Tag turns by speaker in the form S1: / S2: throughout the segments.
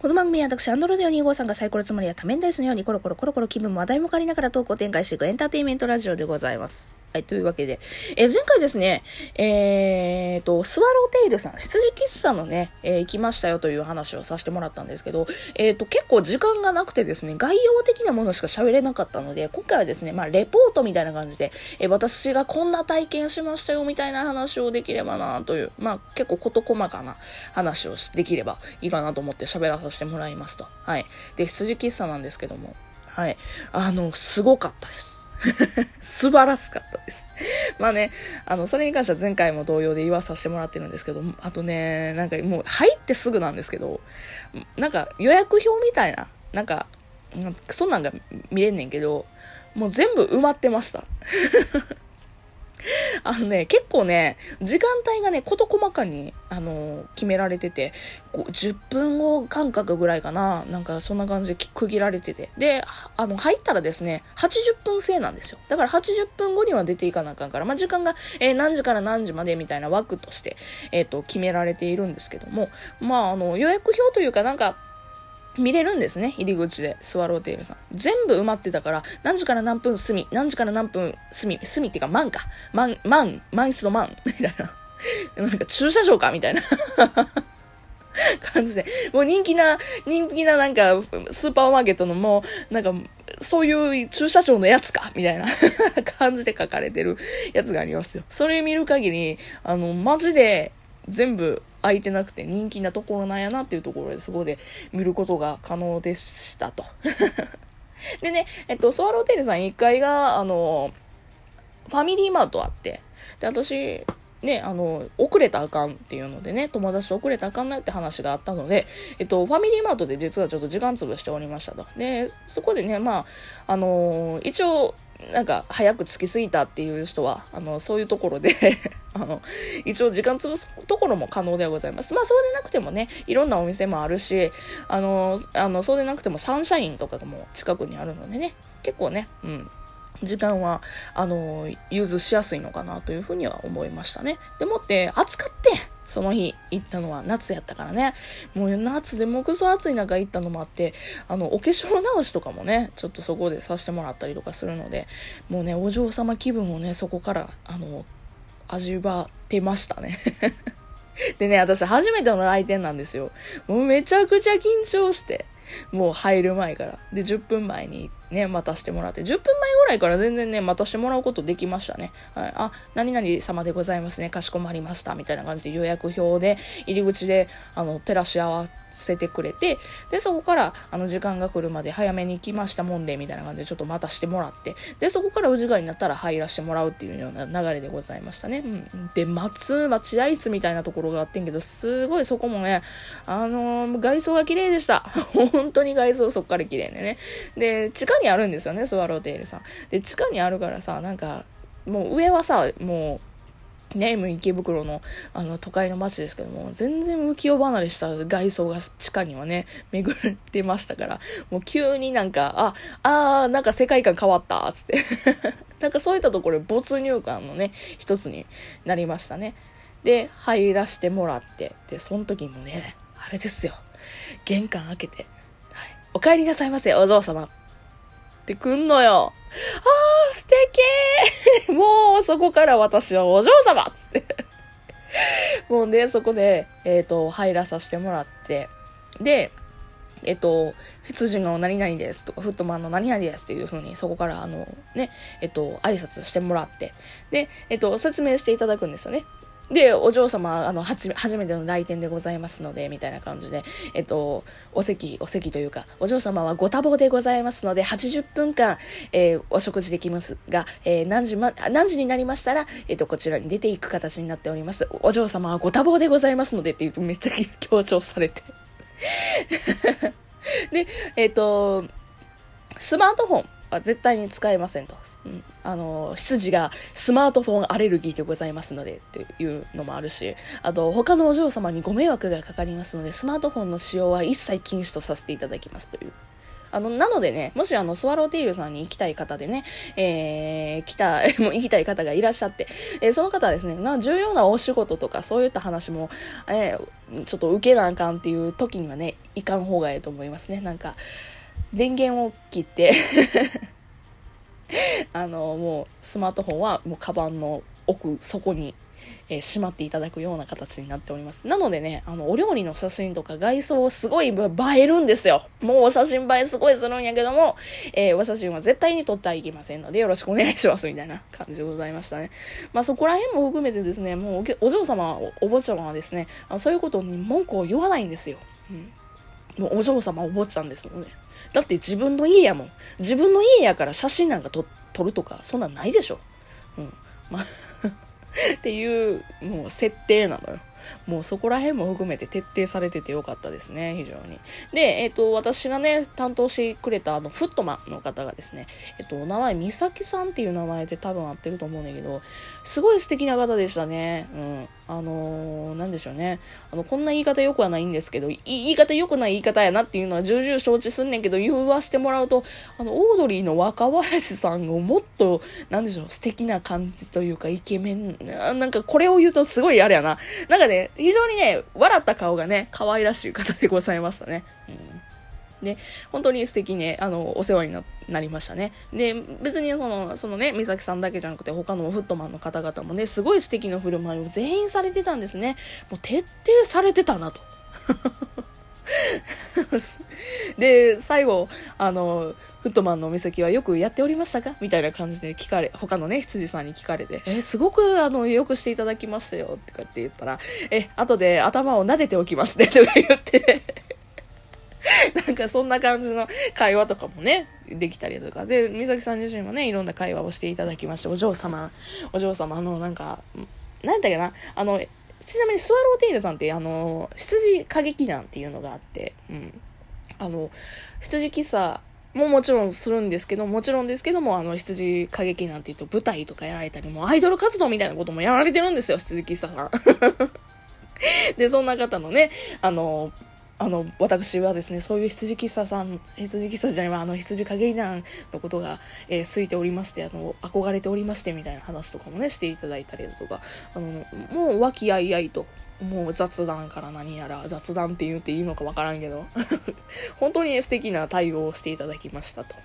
S1: この番組は私、アンドロデオ2号さんがサイコロつまりや多面ダイスのようにコロコロコロコロ気分も話題も変わりながらトークを展開していくエンターテインメントラジオでございます。はい、というわけで、え前回ですね、えーと、スワローテイルさん、羊喫茶のね、えー行きましたよという話をさせてもらったんですけど、えーと、結構時間がなくてですね、概要的なものしか喋れなかったので、今回はですね、まあ、レポートみたいな感じで、えー私がこんな体験しましたよみたいな話をできればなという、まあ、結構事細かな話をできればいいかなと思って喋らさせてもらいますと。はい。で、羊喫茶なんですけども、はい。あの、すごかったです。素晴らしかったです。まあね、あの、それに関しては前回も同様で言わさせてもらってるんですけど、あとね、なんかもう入ってすぐなんですけど、なんか予約表みたいな、なんか、うんそんなんが見れんねんけど、もう全部埋まってました。あのね、結構ね、時間帯がね、事細かに、あの決められてて、こう10分後間隔ぐらいかな、なんかそんな感じで区切られてて。で、あの、入ったらですね、80分制なんですよ。だから80分後には出ていかなあかんから、まあ、時間が、えー何時から何時までみたいな枠として、えっ、と、決められているんですけども、まあ、あの、予約表というかなんか、見れるんですね、入り口で、スワローテールさん。全部埋まってたから、何時から何分隅、何時から何分隅、隅っていうか、万か。万、万、満室の万、みたいな。なんか駐車場かみたいな 感じで。もう人気な、人気ななんか、スーパーマーケットのもう、なんか、そういう駐車場のやつかみたいな 感じで書かれてるやつがありますよ。それ見る限り、あの、マジで全部空いてなくて人気なところなんやなっていうところでそこで見ることが可能でしたと。でね、えっと、スワローテールさん1階が、あの、ファミリーマートあって、で、私、ね、あの、遅れたあかんっていうのでね、友達遅れたあかんなって話があったので、えっと、ファミリーマートで実はちょっと時間潰しておりましたと。で、そこでね、まあ、あの一応、なんか、早く着きすぎたっていう人は、あの、そういうところであの、一応時間潰すところも可能ではございます。まあ、そうでなくてもね、いろんなお店もあるし、あの、あの、そうでなくてもサンシャインとかも近くにあるのでね、結構ね、うん、時間は、あの、融通しやすいのかなというふうには思いましたね。でもって、暑かってその日行ったのは夏やったからね。もう夏でもくそ暑い中行ったのもあって、あの、お化粧直しとかもね、ちょっとそこでさせてもらったりとかするので、もうね、お嬢様気分をね、そこから、あの、味わってましたね。でね、私初めての来店なんですよ。もうめちゃくちゃ緊張して。もう入る前から。で、10分前にね、待たせてもらって、10分前ぐらいから全然ね、待たせてもらうことできましたね。はい。あ、何々様でございますね。かしこまりました。みたいな感じで予約表で、入り口で、あの、照らし合わせてくれて、で、そこから、あの、時間が来るまで早めに来ましたもんで、みたいな感じでちょっと待たしてもらって、で、そこからお時間になったら入らせてもらうっていうような流れでございましたね。うん。で、松、待合室みたいなところがあってんけど、すごいそこもね、あのー外装が綺麗でした。本当に外装そっから綺麗でね。で、地下にあるんですよね、スワローテールさん。で、地下にあるからさ、なんか、もう上はさ、もう、ね、もう池袋のあの都会の街ですけども、全然浮世離れした外装が地下にはね、巡ってましたから、もう急になんか、あ、あー、なんか世界観変わった、つって。なんかそういったところ没入感のね、一つになりましたね。で、入らせてもらって、で、その時にもね、あれですよ。玄関開けて、はい、お帰りなさいませ、お嬢様。ってくんのよ。あー、素敵 もう、そこから私はお嬢様つって。もうね、そこで、えっ、と、入らさせてもらって、で、えっと、羊の何々ですとか、フットマンの何々ですっていう風に、そこから、あの、ね、えっと、挨拶してもらって、で、えっと、説明していただくんですよね。で、お嬢様、あの、初め、初めての来店でございますので、みたいな感じで、えっと、お席、お席というか、お嬢様はご多忙でございますので、80分間、えーお食事できますが、えー何時ま、何時になりましたら、えっと、こちらに出ていく形になっております。お嬢様はご多忙でございますので、って言うとめっちゃ強調されて。で、えっ、と、スマートフォンは絶対に使えませんと。うん、あの、羊がスマートフォンアレルギーでございますのでっていうのもあるし、あと、他のお嬢様にご迷惑がかかりますので、スマートフォンの使用は一切禁止とさせていただきますというあの、なのでね、もしあの、スワローテイルさんに行きたい方でね、えー、来た、もう行きたい方がいらっしゃって、えー、その方はですね、まあ、重要なお仕事とか、そういった話も、えー、ちょっと受けなあかんっていう時にはね、いかん方がええと思いますね。なんか、電源を切って あの、もう、スマートフォンは、もう、カバンの奥底にえー、しまっていただくような形になっております。なのでね、あの、お料理の写真とか外装すごい映えるんですよ。もうお写真映えすごいするんやけども、えー、お写真は絶対に撮ってはいけませんので、よろしくお願いします、みたいな感じでございましたね。まあそこら辺も含めてですね、もうお嬢様、お坊ちゃまはですね、あそういうことに文句を言わないんですよ。うんもうお嬢様お坊ちゃんですので。だって自分の家やもん。自分の家やから写真なんか撮るとか、そんなんないでしょ。うん。まあ っていう、もう設定なのよ。もうそこら辺も含めて徹底されててよかったですね、非常に。で、えっ、ー、と、私がね、担当してくれたあの、フットマンの方がですね、えっ、と、お名前、美咲さんっていう名前で多分合ってると思うんだけど、すごい素敵な方でしたね。うん。あのー、なんでしょうね。あの、こんな言い方良くはないんですけど、言い方良くない言い方やなっていうのは重々承知すんねんけど、言わしてもらうと、あの、オードリーの若林さんをもっと、なんでしょう、素敵な感じというか、イケメン、なんかこれを言うとすごいあれやな。なんかね、非常にね、笑った顔がね、可愛らしい方でございましたね。うんで、本当に素敵ね、あの、お世話にななりましたね。で、別にその、そのね、美咲さんだけじゃなくて、他のフットマンの方々もね、すごい素敵な振る舞いを全員されてたんですね。もう徹底されてたなと。で、最後、あの、フットマンの美咲はよくやっておりましたか？みたいな感じで聞かれ、他のね、羊さんに聞かれて、え、すごく、あの、よくしていただきましたよ、ってかって言ったら、え、後で頭を撫でておきますね、とか言って なんかそんな感じの会話とかもね、できたりとか。で、美咲さん自身もね、いろんな会話をしていただきまして、お嬢様、お嬢様のなんか、なんだっけな、あの、ちなみにスワローテイルさんって、あの、羊歌劇団っていうのがあって、うん。あの、羊喫茶ももちろんするんですけど、もちろんですけども、あの、羊歌劇団って言うと舞台とかやられたり、もアイドル活動みたいなこともやられてるんですよ、羊喫茶さん。で、そんな方のね、あの、あの、私はですね、そういう羊喫茶さん、羊喫茶じゃない、あの、羊影団のことが、えー、ついておりまして、あの、憧れておりまして、みたいな話とかもね、していただいたりだとか、あの、もう和気あいあいと、もう雑談から何やら、雑談って言っていいのかわからんけど、本当に素敵な対応をしていただきましたと。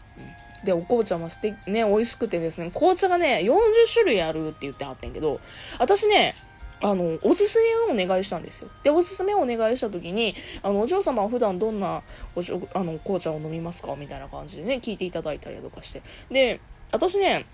S1: で、お紅茶も素敵、ね、美味しくてですね、紅茶がね、40種類あるって言ってはってんけど、私ね、あの、おすすめをお願いしたんですよ。で、おすすめをお願いした時に、あの、お嬢様は普段どんなおしあの、紅茶を飲みますか？みたいな感じでね、聞いていただいたりとかして。で、私ね、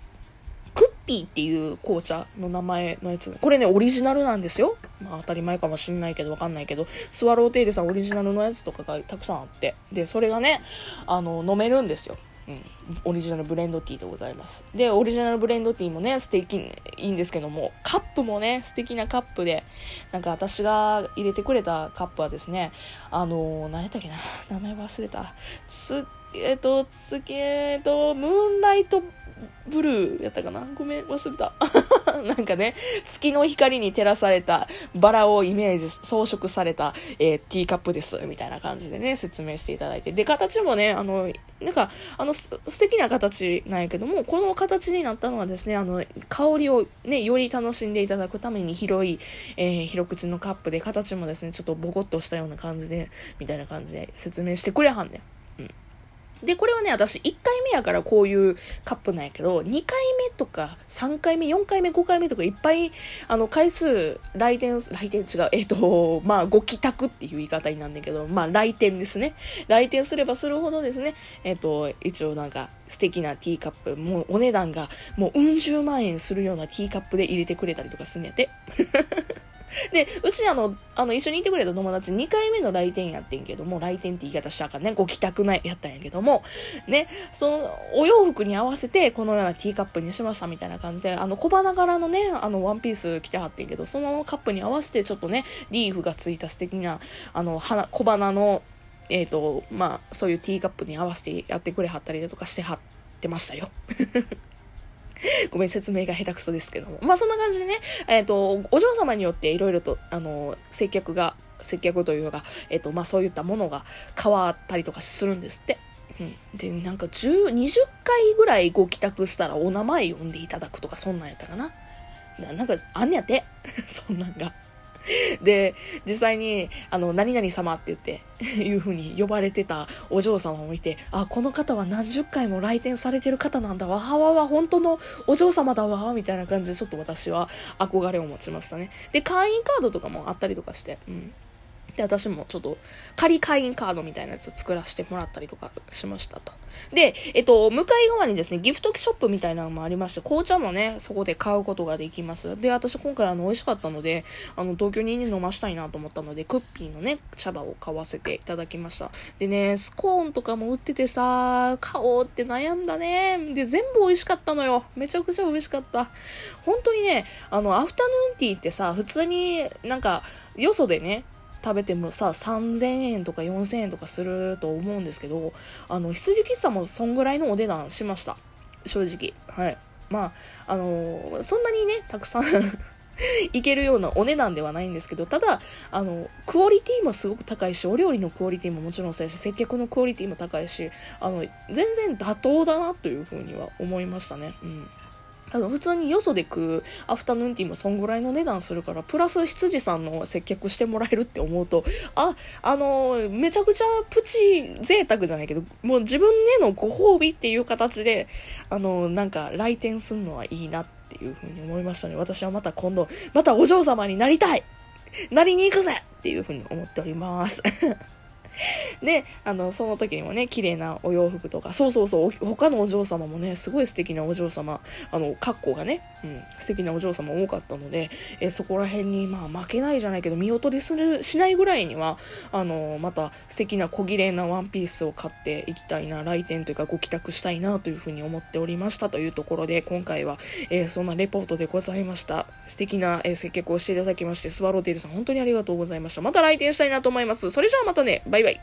S1: クッピーっていう紅茶の名前のやつ。これね、オリジナルなんですよ。まあ当たり前かもしんないけどわかんないけど、スワローテイルさんオリジナルのやつとかがたくさんあって。で、それがね、あの、飲めるんですよ。うん、オリジナルブレンドティーでございます。で、オリジナルブレンドティーもね、素敵、いいんですけども、カップもね、素敵なカップで、なんか私が入れてくれたカップはですね、あのー、何やったっけな、名前忘れた。つ、えっ、ー、と、つけえっ、ー、と、ムーンライトブルーやったかな？ごめん、忘れた。なんかね、月の光に照らされたバラをイメージ、装飾された、えー、ティーカップです、みたいな感じでね、説明していただいて。で、形もね、あの、なんか、あの、素敵な形なんやけども、この形になったのはですね、あの、香りをね、より楽しんでいただくために広い、えー、広口のカップで、形もですね、ちょっとボコッとしたような感じで、みたいな感じで説明してくれはんねん。で、これはね、私1回目やからこういうカップなんやけど、2回目とか3回目、4回目、5回目とかいっぱい、あの、回数、来店、来店違う、えっ、ー、と、まあ、ご帰宅っていう言い方になんだけど、まあ、来店ですね。来店すればするほどですね、えっ、ー、と、一応なんか、素敵なティーカップ、もうお値段が、もううん十万円するようなティーカップで入れてくれたりとかすんねやて。で、うちあの、あの、一緒にいてくれた友達2回目の来店やってんけども、来店って言い方したからね、ご帰宅ないやったんやけども、ね、その、お洋服に合わせて、このようなティーカップにしましたみたいな感じで、あの、小花柄のね、あの、ワンピース着てはってんけど、そのカップに合わせて、ちょっとね、リーフがついた素敵な、あの、花、小花の、えっ、ー、と、まあ、そういうティーカップに合わせてやってくれはったりだとかしてはってましたよ。ごめん、説明が下手くそですけども。まあそんな感じでね、えっ、ー、と、お嬢様によっていろいろと、あの、接客が、接客というか、えっ、ー、と、まあそういったものが変わったりとかするんですって。うん。で、なんか10、20回ぐらいご帰宅したらお名前呼んでいただくとか、そんなんやったかな。ななんか、あんねやって。そんなんが。で、実際に、あの、何々様って言って、いう風に呼ばれてたお嬢様を見て、あ、この方は何十回も来店されてる方なんだわ、はわわ、本当のお嬢様だわ、みたいな感じで、ちょっと私は憧れを持ちましたね。で、会員カードとかもあったりとかして、うん。で、私もちょっと仮会員カードみたいなやつを作らせてもらったりとかしましたと。で、えっと、向かい側にですね、ギフトショップみたいなのもありまして、紅茶もね、そこで買うことができます。で、私今回あの、美味しかったので、あの、東京に飲ましたいなと思ったので、クッピーのね、茶葉を買わせていただきました。でね、スコーンとかも売っててさ、買おうって悩んだね。で、全部美味しかったのよ。めちゃくちゃ美味しかった。本当にね、あの、アフタヌーンティーってさ、普通になんか、よそでね、食べてもさ、3000円とか4000円とかすると思うんですけど、あの、羊喫茶もそんぐらいのお値段しました。正直。はい。まあ、あのー、そんなにね、たくさん いけるようなお値段ではないんですけど、ただ、あの、クオリティもすごく高いし、お料理のクオリティももちろんそうやし、接客のクオリティも高いし、あの、全然妥当だなというふうには思いましたね。うん。あの、普通によそで食うアフタヌーンティーもそんぐらいの値段するから、プラス羊さんの接客してもらえるって思うと、あ、あの、めちゃくちゃプチ贅沢じゃないけど、もう自分へのご褒美っていう形で、あの、なんか来店すんのはいいなっていうふうに思いましたね。私はまた今度、またお嬢様になりたいなりに行くぜっていうふうに思っております。で、あの、その時にもね、綺麗なお洋服とか、そうそうそう、他のお嬢様もね、すごい素敵なお嬢様、あの、格好がね、うん、素敵なお嬢様多かったので、えそこら辺に、まあ、負けないじゃないけど、見劣りする、しないぐらいには、あの、また素敵な小綺麗なワンピースを買っていきたいな、来店というかご帰宅したいな、というふうに思っておりましたというところで、今回は、えー、そんなレポートでございました。素敵な、え、接客をしていただきまして、スワローテールさん、本当にありがとうございました。また来店したいなと思います。それじゃあまたね、バイ。bye.